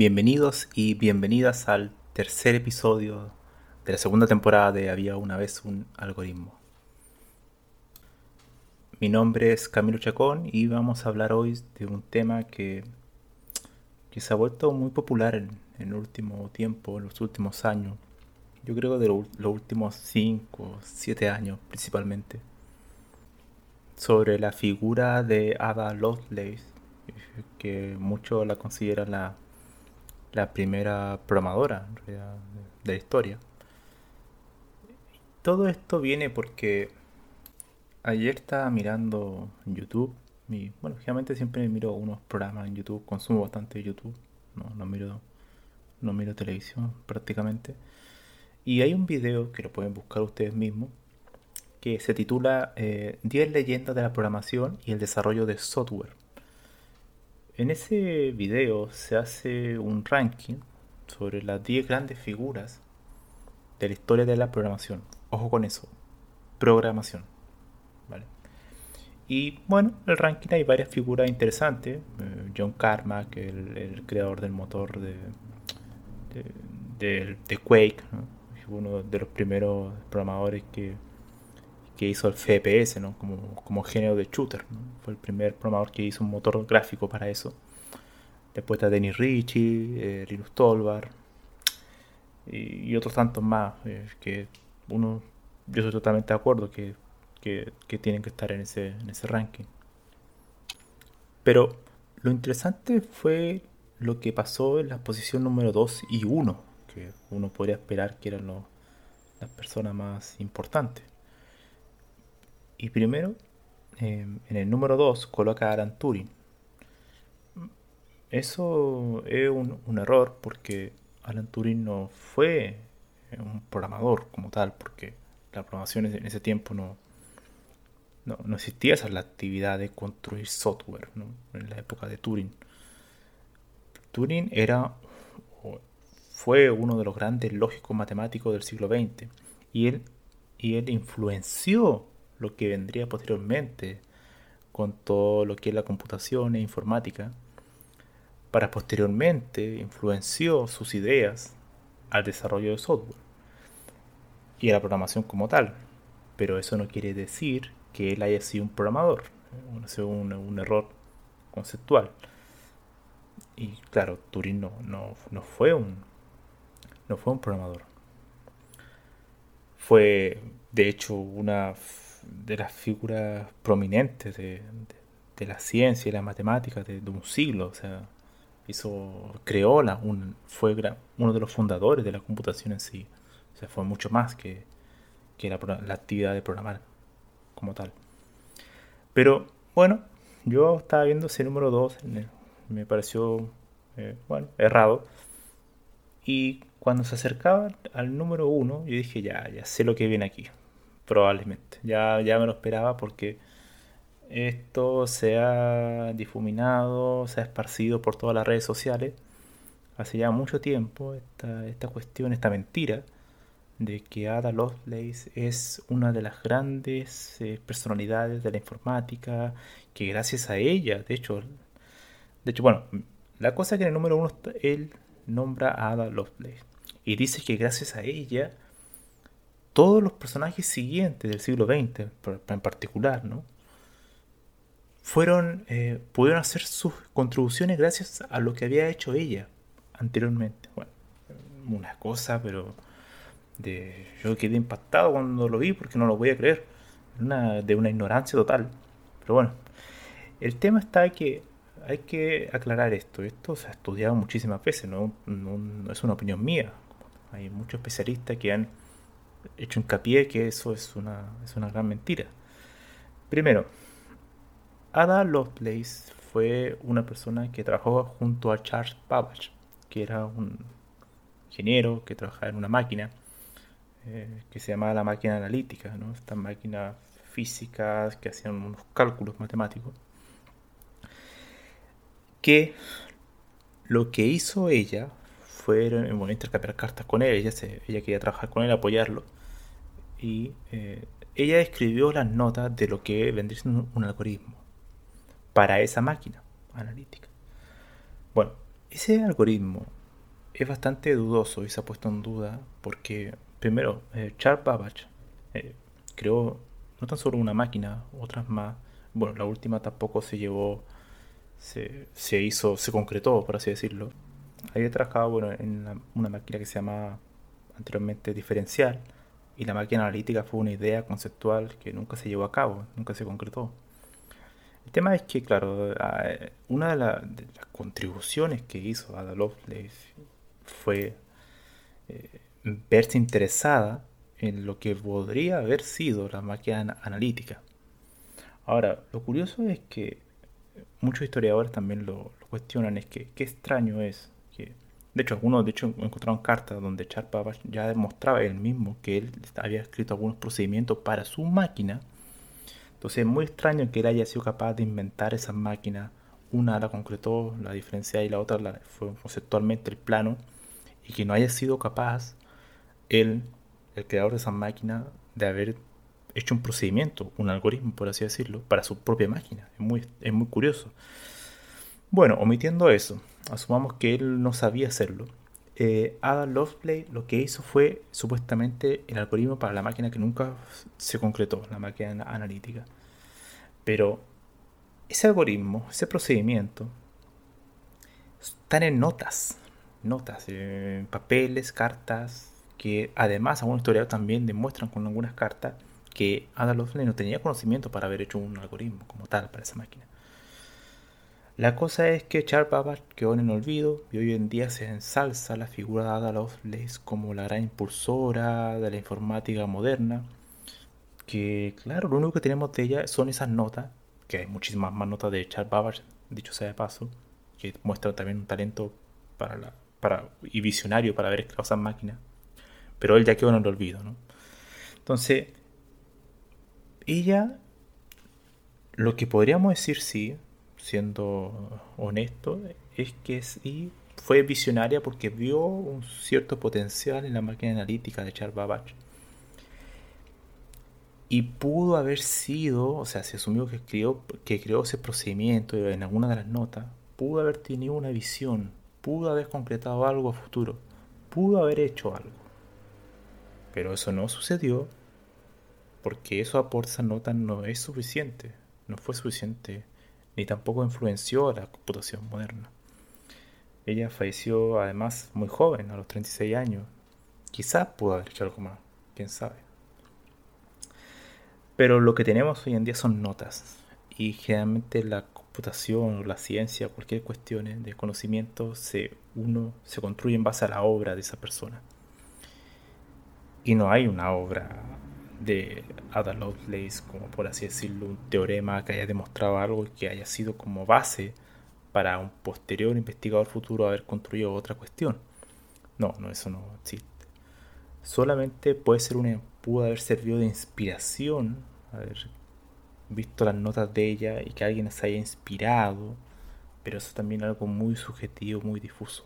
Bienvenidos y bienvenidas al tercer episodio de la segunda temporada de Había una vez un algoritmo. Mi nombre es Camilo Chacón y vamos a hablar hoy de un tema que, que se ha vuelto muy popular en, el último tiempo, en los últimos años. Yo creo de los últimos 5, 7 años principalmente. Sobre la figura de Ada Lovelace, que muchos la consideran la la primera programadora de la historia. Todo esto viene porque ayer estaba mirando YouTube. Y, bueno, generalmente siempre miro unos programas en YouTube, consumo bastante YouTube. No, miro, no miro televisión prácticamente. Y hay un video que lo pueden buscar ustedes mismos que se titula 10 eh, leyendas de la programación y el desarrollo de software. En ese video se hace un ranking sobre las 10 grandes figuras de la historia de la programación. Ojo con eso, programación. Y bueno, el ranking hay varias figuras interesantes. Eh, John Carmack, el, el, creador del motor de, de, Quake, uno de los primeros programadores que que hizo el FPS, ¿no? Como, como género de shooter. Fue el primer programador que hizo un motor gráfico para eso. Después está Denis Ritchie, eh, Linus Tolbar y, otros tantos más eh, que uno, yo estoy totalmente de acuerdo que, que, tienen que estar en ese, en ese ranking. Pero lo interesante fue lo que pasó en la posición número 2 y 1, que uno podría esperar que eran las personas más importantes. Y primero, em, en el número 2 coloca a Alan Turing. Eso es un, error porque Alan Turing no fue un programador como tal, porque la programación en ese tiempo no, no, existía esa la actividad de construir software en la época de Turing. Turing era fue uno de los grandes lógicos matemáticos del siglo XX y él, y él influenció lo que vendría posteriormente con todo lo que es la computación e informática, para posteriormente influenció sus ideas al desarrollo de software y a la programación como tal. Pero eso no quiere decir que él haya sido un programador, sido un, error conceptual. Y claro, Turing no, no, fue un no fue un programador. Fue de hecho una de las figuras prominentes de, la ciencia y la matemática de, un siglo. O sea, hizo, creó la, un, fue uno de los fundadores de la computación en sí. O sea, fue mucho más que, la, actividad de programar como tal. Pero bueno, yo estaba viendo ese número 2, me pareció, eh, bueno, errado. Y cuando se acercaba al número 1, yo dije, ya, ya sé lo que viene aquí probablemente. Ya, ya me lo esperaba porque esto se ha difuminado, se ha esparcido por todas las redes sociales hace ya mucho tiempo esta, esta cuestión, esta mentira de que Ada Lovelace es una de las grandes eh, personalidades de la informática, que gracias a ella, de hecho, de hecho, bueno, la cosa es que en el número uno él nombra a Ada Lovelace y dice que gracias a ella todos los personajes siguientes del siglo XX, en particular, ¿no? Fueron, eh, pudieron hacer sus contribuciones gracias a lo que había hecho ella anteriormente. Bueno, una cosa, pero de, yo quedé impactado cuando lo vi porque no lo voy a creer. De una ignorancia total. Pero bueno, el tema está que hay que aclarar esto. Esto se ha estudiado muchísimas veces, no, es una opinión mía. Hay muchos especialistas que han hecho hincapié que eso es una, es una gran mentira. Primero, Ada Lovelace fue una persona que trabajó junto a Charles Babbage, que era un ingeniero que trabajaba en una máquina eh, que se llamaba la máquina analítica, ¿no? estas máquinas físicas que hacían unos cálculos matemáticos, que lo que hizo ella fue bueno, intercambiar cartas con él, ella, ella quería trabajar con él, apoyarlo, y eh, ella escribió las notas de lo que vendría siendo un algoritmo para esa máquina analítica. Bueno, ese algoritmo es bastante dudoso y se ha puesto en duda porque Primero, eh, Charles Babbage eh, creó no tan solo una máquina, otras más. Bueno, la última tampoco se llevó, se, hizo, se concretó, por así decirlo. Había trabajado bueno, en una máquina que se llama anteriormente diferencial y la máquina analítica fue una idea conceptual que nunca se llevó a cabo, nunca se concretó. El tema es que, claro, una de, las contribuciones que hizo Ada Lovelace fue eh, verse interesada en lo que podría haber sido la máquina analítica. Ahora, lo curioso es que muchos historiadores también lo, cuestionan, es que qué extraño es de hecho, algunos de hecho encontraron cartas donde Charpa ya demostraba él mismo que él había escrito algunos procedimientos para su máquina. Entonces es muy extraño que él haya sido capaz de inventar esas máquinas. Una la concretó, la diferencia y la otra fue conceptualmente el plano y que no haya sido capaz él, el creador de esa máquina, de haber hecho un procedimiento, un algoritmo, por así decirlo, para su propia máquina. Es muy, es muy curioso. Bueno, omitiendo eso, asumamos que él no sabía hacerlo. Eh, Ada Lovelace lo que hizo fue supuestamente el algoritmo para la máquina que nunca se concretó, la máquina analítica. Pero ese algoritmo, ese procedimiento, están en notas, notas, en papeles, cartas, que además algunos historiadores también demuestran con algunas cartas que Ada Lovelace no tenía conocimiento para haber hecho un algoritmo como tal para esa máquina. La cosa es que Charles Babbage quedó en el olvido y hoy en día se ensalza la figura de Ada Lovelace como la gran impulsora de la informática moderna. Que claro, lo único que tenemos de ella son esas notas, que hay muchísimas más notas de Charles Babbage, dicho sea de paso, que muestra también un talento para la, para, y visionario para creado esas máquinas pero él ya quedó en el olvido, ¿no? Entonces, ella, lo que podríamos decir, sí, siendo honesto, es que sí fue visionaria porque vio un cierto potencial en la máquina analítica de Charles Babbage. Y pudo haber sido, o sea, se asumió que, creó, que creó ese procedimiento en alguna de las notas, pudo haber tenido una visión, pudo haber concretado algo a futuro, pudo haber hecho algo. Pero eso no sucedió porque eso a esa nota no es suficiente, no fue suficiente, ni tampoco influenció la computación moderna. Ella falleció además muy joven, a los 36 años. Quizás pudo haber hecho algo más, quién sabe. Pero lo que tenemos hoy en día son notas. Y generalmente la computación, la ciencia, cualquier cuestión de conocimiento, se, uno se construye en base a la obra de esa persona. Y no hay una obra de Ada Lovelace, como por así decirlo, un teorema que haya demostrado algo y que haya sido como base para un posterior investigador futuro haber construido otra cuestión. No, no, eso no existe. Solamente puede ser una, pudo haber servido de inspiración, haber visto las notas de ella y que alguien se haya inspirado, pero eso también es algo muy subjetivo, muy difuso.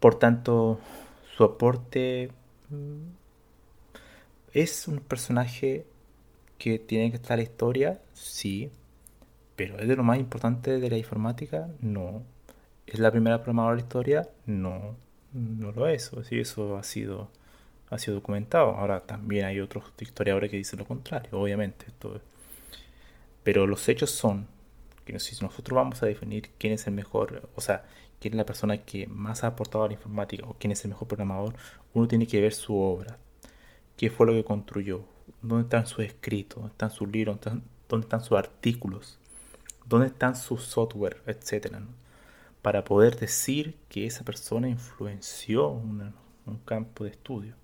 Por tanto, su aporte mm, es un personaje que tiene que estar en la historia, sí, pero es de lo más importante de la informática, no. ¿Es la primera programadora de la historia? No, no lo es. Sí, eso ha sido, ha sido documentado. Ahora también hay otros historiadores que dicen lo contrario, obviamente. Pero los hechos son que si nosotros vamos a definir quién es el mejor, o sea, quién es la persona que más ha aportado a la informática o quién es el mejor programador, uno tiene que ver su obra. ¿Qué fue lo que construyó? ¿Dónde están sus escritos? ¿Dónde están sus libros? ¿Dónde están sus artículos? ¿Dónde están sus software? Etcétera. Para poder decir que esa persona influenció un campo de estudio.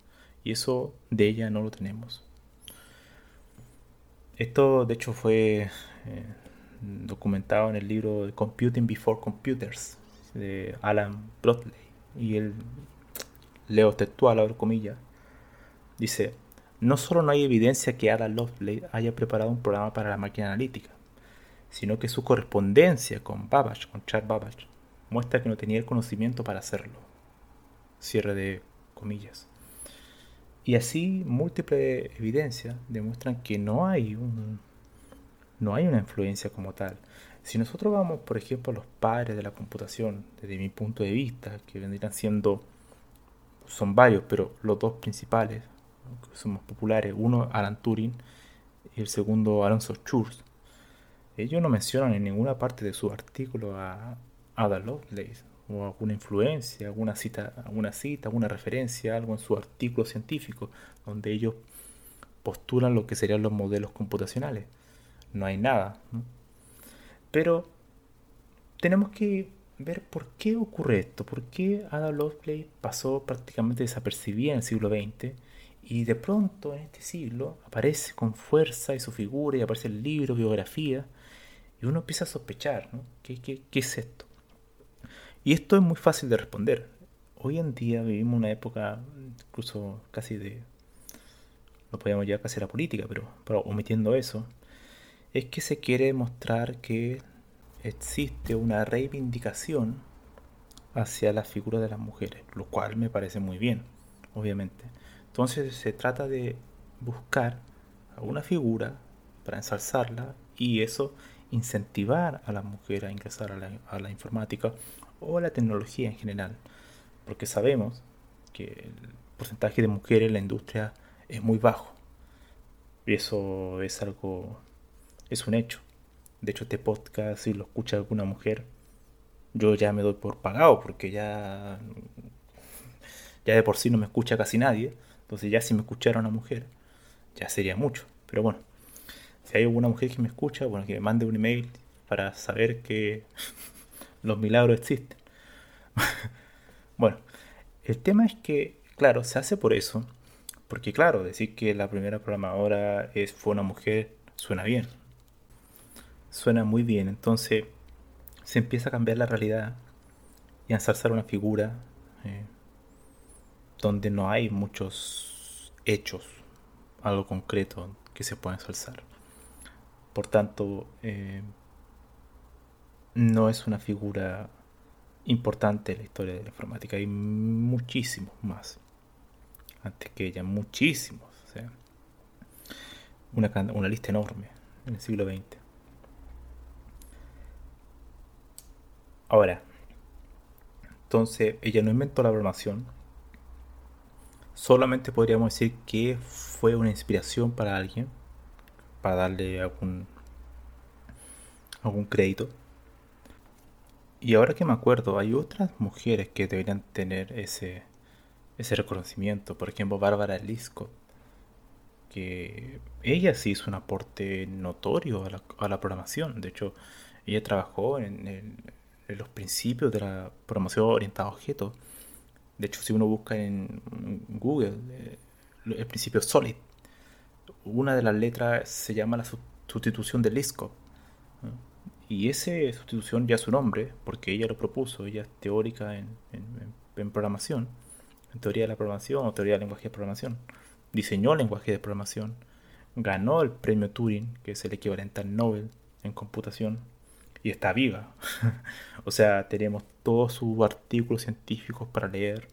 Y eso de ella no lo tenemos. Esto de hecho fue eh, documentado en el libro Computing Before Computers de Alan Broadley. Y él, leo textual, abro comillas, dice, no solo no hay evidencia que Ada Lovelace haya preparado un programa para la máquina analítica, sino que su correspondencia con Babbage, con Charles Babbage, muestra que no tenía el conocimiento para hacerlo. Cierre de comillas. Y así múltiples evidencias demuestran que no hay un, no hay una influencia como tal. Si nosotros vamos, por ejemplo, a los padres de la computación, desde mi punto de vista, que vendrían siendo, son varios, pero los dos principales, que son más populares, uno Alan Turing y el segundo Alonso Schurz, ellos no mencionan en ninguna parte de su artículo a Ada Lovelace o alguna influencia, alguna cita, alguna cita, alguna referencia, algo en su artículo científico donde ellos postulan lo que serían los modelos computacionales. No hay nada. Pero tenemos que ver por qué ocurre esto, por qué Ada Lovelace pasó prácticamente desapercibida en el siglo XX y de pronto en este siglo aparece con fuerza y su figura y aparece el libro, biografía, y uno empieza a sospechar, ¿no? ¿Qué, es esto? Y esto es muy fácil de responder. Hoy en día vivimos una época incluso casi de, no podríamos llegar casi a la política, pero, pero omitiendo eso, es que se quiere mostrar que existe una reivindicación hacia la figura de las mujeres, lo cual me parece muy bien, obviamente. Entonces se trata de buscar a una figura para ensalzarla y eso incentivar a la mujer a ingresar a la, informática o a la tecnología en general, porque sabemos que el porcentaje de mujeres en la industria es muy bajo y eso es algo, es un hecho. De hecho, este podcast, si lo escucha alguna mujer, yo ya me doy por pagado porque ya, ya de por sí no me escucha casi nadie. Entonces ya si me escuchara una mujer, ya sería mucho. Pero bueno, si hay alguna mujer que me escucha, bueno, que me mande un email para saber que los milagros existen. bueno, el tema es que, claro, se hace por eso. Porque claro, decir que la primera programadora es, fue una mujer suena bien. Suena muy bien. Entonces se empieza a cambiar la realidad y a ensalzar una figura. Eh, donde no hay muchos hechos, algo concreto que se pueda ensalzar. Por tanto, eh, no es una figura importante en la historia de la informática. Hay muchísimos más. Antes que ella, muchísimos. Una, una lista enorme en el siglo XX. Ahora, entonces ella no inventó la programación, solamente podríamos decir que fue una inspiración para alguien, para darle algún, algún crédito. Y ahora que me acuerdo, hay otras mujeres que deberían tener ese, ese reconocimiento. Por ejemplo, Bárbara Liscott, que ella sí hizo un aporte notorio a la, a la programación. De hecho, ella trabajó en, en, los principios de la programación orientada a objetos de hecho, si uno busca en Google eh, el principio SOLID, una de las letras se llama la sustitución de Liskov. Y esa sustitución ya es su nombre, porque ella lo propuso, ella es teórica en, programación, en teoría de la programación o teoría del lenguaje de programación. Diseñó el lenguaje de programación, ganó el premio Turing, que es el equivalente al Nobel en computación, y está viva. o sea, tenemos todos sus artículos científicos para leer,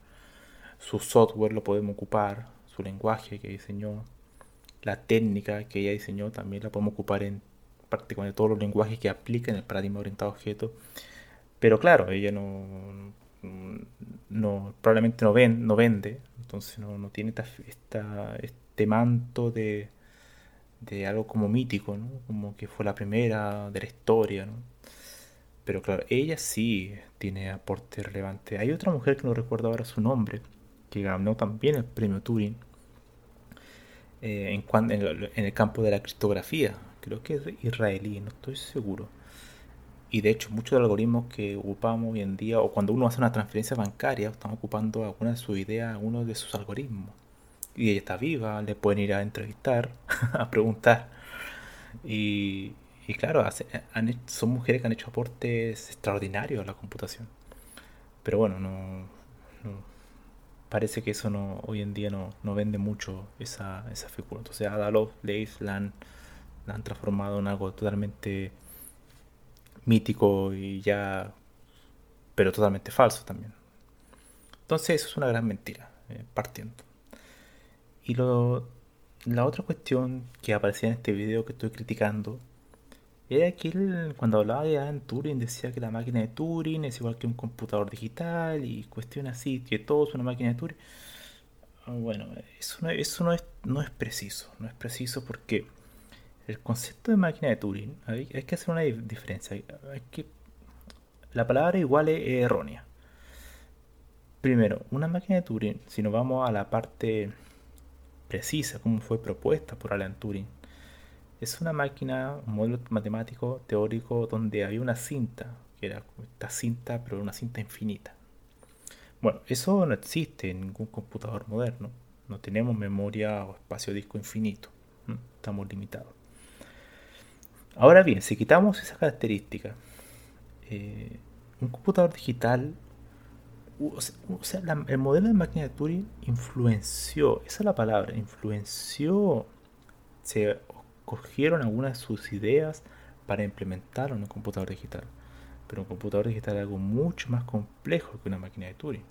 su software lo podemos ocupar, su lenguaje que diseñó, la técnica que ella diseñó también la podemos ocupar en prácticamente todos los lenguajes que aplican el paradigma orientado a objetos. Pero claro, ella no, no probablemente no, ven, no vende, entonces no, no tiene esta, este manto de, de algo como mítico, como que fue la primera de la historia. ¿no? Pero claro, ella sí tiene aporte relevante. Hay otra mujer que no recuerdo ahora su nombre, que ganó también el premio Turing eh, en, el campo de la criptografía. Creo que es israelí, no estoy seguro. Y de hecho, muchos de los algoritmos que ocupamos hoy en día, o cuando uno hace una transferencia bancaria, están ocupando alguna de sus ideas, algunos de sus algoritmos. Y ella está viva, le pueden ir a entrevistar, a preguntar. Y, y claro, son mujeres que han hecho aportes extraordinarios a la computación. Pero bueno, no, parece que eso no hoy en día no, vende mucho esa, esa figura. Entonces Ada Lovelace la han, han transformado en algo totalmente mítico y ya, pero totalmente falso también. Entonces eso es una gran mentira, eh, partiendo. Y lo, la otra cuestión que aparecía en este video que estoy criticando era que él, cuando hablaba de Alan Turing, decía que la máquina de Turing es igual que un computador digital y cuestiones así, que todo es una máquina de Turing. Ah, bueno, eso, no, eso no, es, no es preciso, no es preciso porque el concepto de máquina de Turing, hay, que hacer una diferencia. Hay que, la palabra igual es errónea. Primero, una máquina de Turing, si nos vamos a la parte precisa, como fue propuesta por Alan Turing, es una máquina, un modelo matemático teórico donde había una cinta, que era esta cinta, pero una cinta infinita. Bueno, eso no existe en ningún computador moderno. No tenemos memoria o espacio disco infinito. Estamos limitados. Ahora bien, si quitamos esa característica, eh, un computador digital, o sea, el modelo de máquina de Turing influenció, esa es la palabra, influenció, se cogieron algunas de sus ideas para implementarlo en un computador digital. Pero un computador digital es algo mucho más complejo que una máquina de Turing.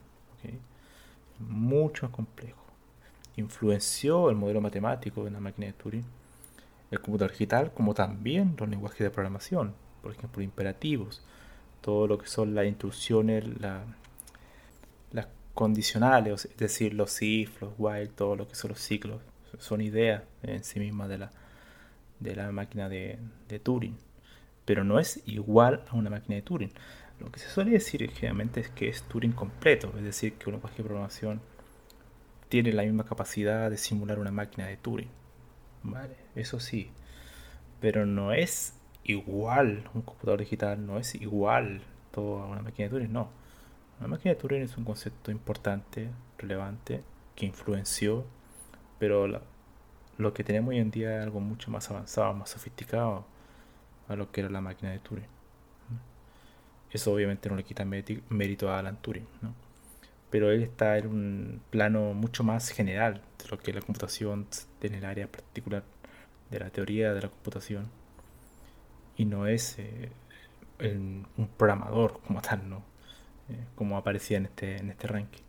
Mucho más complejo. Influenció el modelo matemático de una máquina de Turing, el computador digital, como también los lenguajes de programación, por ejemplo, imperativos, todo lo que son las instrucciones, las condicionales, es decir, los if, los while, todo lo que son los ciclos, son ideas en sí mismas de la, de la máquina de, Turing, pero no es igual a una máquina de Turing. Lo que se suele decir generalmente es que es Turing completo, es decir, que un lenguaje de programación tiene la misma capacidad de simular una máquina de Turing. Vale, eso sí, pero no es igual un computador digital, no es igual todo a una máquina de Turing, no. Una máquina de Turing es un concepto importante, relevante, que influenció, pero la, lo que tenemos hoy en día es algo mucho más avanzado, más sofisticado a lo que era la máquina de Turing. Eso obviamente no le quita mérito a Alan Turing, pero él está en un plano mucho más general de lo que la computación en el área particular de la teoría de la computación y no es eh, un programador como tal, ¿no? Eh, como aparecía en este, en este ranking.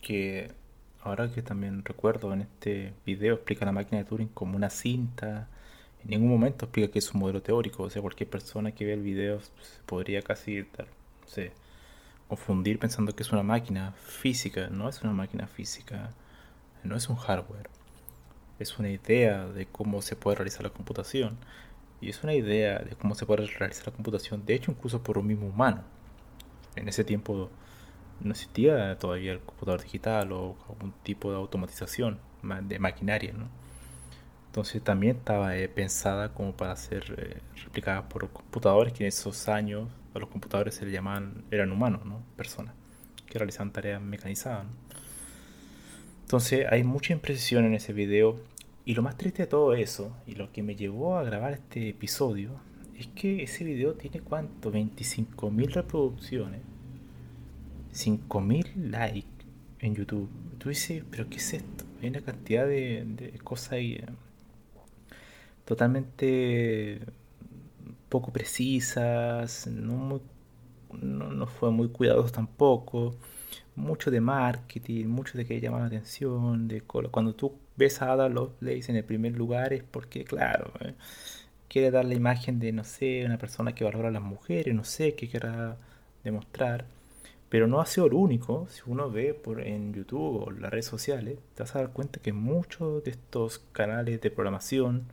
Que ahora que también recuerdo en este video explica la máquina de Turing como una cinta. En ningún momento explica que es un modelo teórico. O sea, cualquier persona que vea el video se podría casi confundir pensando que es una máquina física. No es una máquina física. No es un hardware. Es una idea de cómo se puede realizar la computación. Y es una idea de cómo se puede realizar la computación. De hecho, incluso por un mismo humano. En ese tiempo no existía todavía el computador digital o algún tipo de automatización de maquinaria, ¿no? Entonces también estaba eh, pensada como para ser eh, replicada por computadores que en esos años a los computadores se le llamaban, eran humanos, ¿no? Personas que realizaban tareas mecanizadas. Entonces hay mucha imprecisión en ese video y lo más triste de todo eso y lo que me llevó a grabar este episodio es que ese video tiene cuánto, 25.000 reproducciones 5000 likes en YouTube. Tú dices, pero ¿qué es esto? hay una cantidad de, cosas ahí eh, totalmente poco precisas, no, fue muy cuidadoso tampoco, mucho de marketing, mucho de que llama la atención, de cuando tú ves a Ada Lovelace en el primer lugar es porque, claro, eh, quiere dar la imagen de, no sé, una persona que valora a las mujeres, no sé, qué quiera demostrar. Pero no ha sido el único. Si uno ve por en YouTube o las redes sociales, te vas a dar cuenta que muchos de estos canales de programación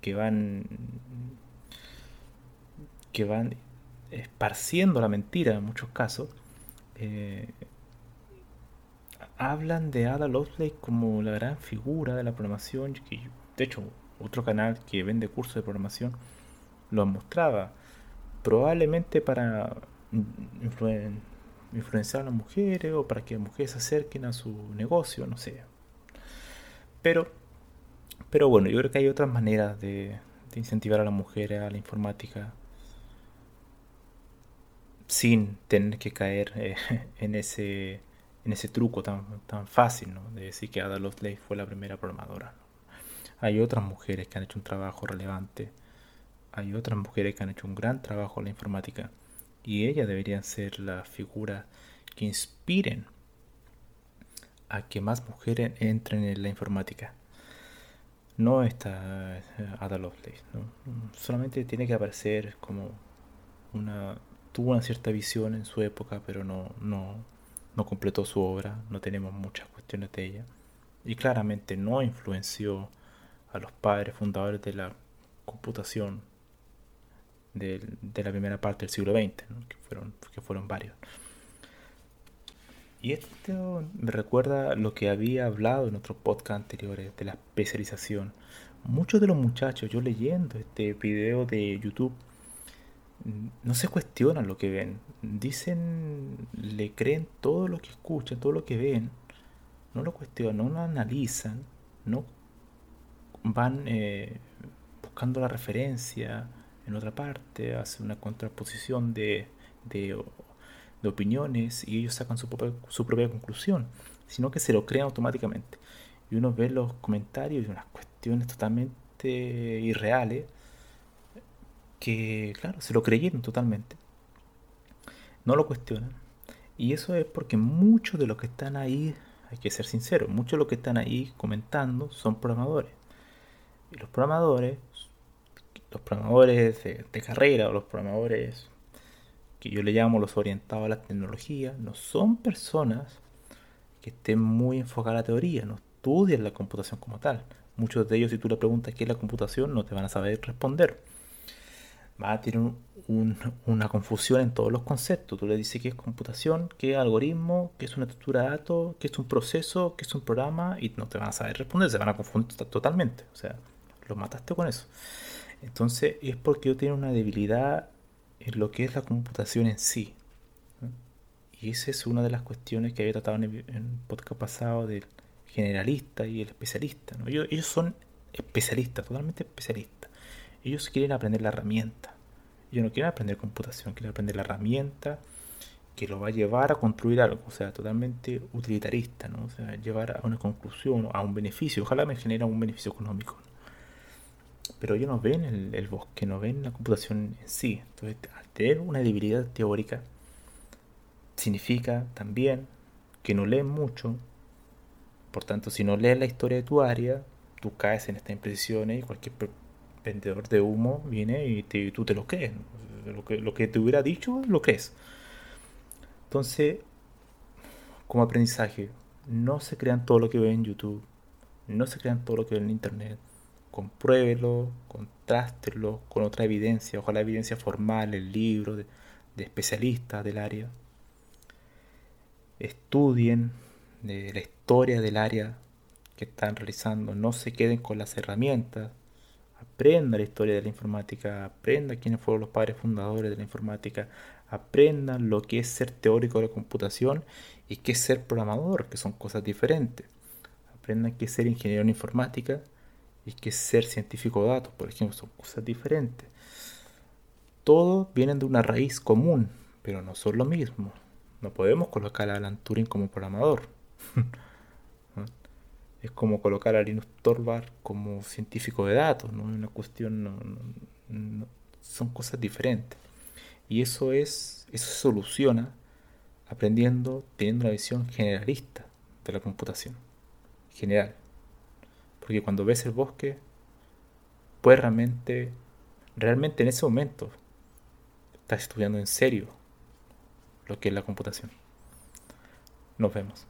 que van que van esparciendo la mentira en muchos casos, eh, hablan de Ada Lovelace como la gran figura de la programación. de hecho, otro canal que vende cursos de programación lo mostraba. Probablemente para influenciar a las mujeres o para que las mujeres se acerquen a su negocio, no sé. Pero, pero bueno, yo creo que hay otras maneras de, incentivar a las mujeres a la informática sin tener que caer eh, en ese en ese truco tan, tan fácil ¿no? de decir que Ada Lovelace fue la primera programadora. Hay otras mujeres que han hecho un trabajo relevante, hay otras mujeres que han hecho un gran trabajo en la informática y ellas deberían ser las figuras que inspiren a que más mujeres entren en la informática. No está eh, Ada Lovelace, solamente tiene que aparecer como una tuvo una cierta visión en su época, pero no, no, no completó su obra, no tenemos muchas cuestiones de ella. Y claramente no influenció a los padres fundadores de la computación de, la primera parte del siglo XX, que, fueron, que fueron varios. Y esto me recuerda lo que había hablado en otros podcasts anteriores de la especialización. Muchos de los muchachos, yo leyendo este video de YouTube, no se cuestionan lo que ven. Dicen, le creen todo lo que escuchan, todo lo que ven. No lo cuestionan, no lo analizan, no van eh, buscando la referencia en otra parte, hacen una contraposición de, de, opiniones y ellos sacan su propia, su propia conclusión, sino que se lo crean automáticamente. Y uno ve los comentarios y unas cuestiones totalmente irreales que, claro, se lo creyeron totalmente. No lo cuestionan. Y eso es porque muchos de los que están ahí, hay que ser sinceros, muchos de los que están ahí comentando son programadores. Y los programadores, los programadores de, carrera o los programadores que yo le llamo los orientados a la tecnología, no son personas que estén muy enfocadas a la teoría, no estudian la computación como tal. Muchos de ellos, si tú le preguntas qué es la computación, no te van a saber responder va a tener una confusión en todos los conceptos. Tú le dices qué es computación, qué es algoritmo, qué es una estructura de datos, qué es un proceso, qué es un programa, y no te van a saber responder, se van a confundir totalmente. O sea, lo mataste con eso. Entonces, es porque yo tengo una debilidad en lo que es la computación en sí. Y esa es una de las cuestiones que había tratado en el, podcast pasado del generalista y el especialista. ellos son especialistas, totalmente especialistas. Ellos quieren aprender la herramienta. Ellos no quieren aprender computación, quieren aprender la herramienta que lo va a llevar a construir algo, o sea, totalmente utilitarista, ¿no? O sea, llevar a una conclusión, a un beneficio, ojalá me genera un beneficio económico. Pero ellos no ven el, el, bosque, no ven la computación en sí. Entonces, al tener una debilidad teórica, significa también que no leen mucho. Por tanto, si no lees la historia de tu área, tú caes en estas imprecisiones y cualquier vendedor de humo viene y tú te lo crees. Lo que, lo que te hubiera dicho, lo crees. Entonces, como aprendizaje, no se crean todo lo que ven en YouTube, no se crean todo lo que ven en Internet. Compruébelo, contrástelo con otra evidencia, ojalá evidencia formal, el libro de, especialistas del área. Estudien de la historia del área que están realizando, no se queden con las herramientas, aprenda la historia de la informática, aprenda quiénes fueron los padres fundadores de la informática, aprendan lo que es ser teórico de la computación y qué es ser programador, que son cosas diferentes. Aprendan qué es ser ingeniero en informática y qué es ser científico de datos, por ejemplo, son cosas diferentes. Todos vienen de una raíz común, pero no son lo mismo. No podemos colocar a Alan Turing como programador. Es como colocar a Linus Torvald como científico de datos, no es una cuestión, son cosas diferentes. Y eso es, eso se soluciona aprendiendo, teniendo una visión generalista de la computación. General. Porque cuando ves el bosque, puedes realmente, realmente en ese momento, estás estudiando en serio lo que es la computación. Nos vemos.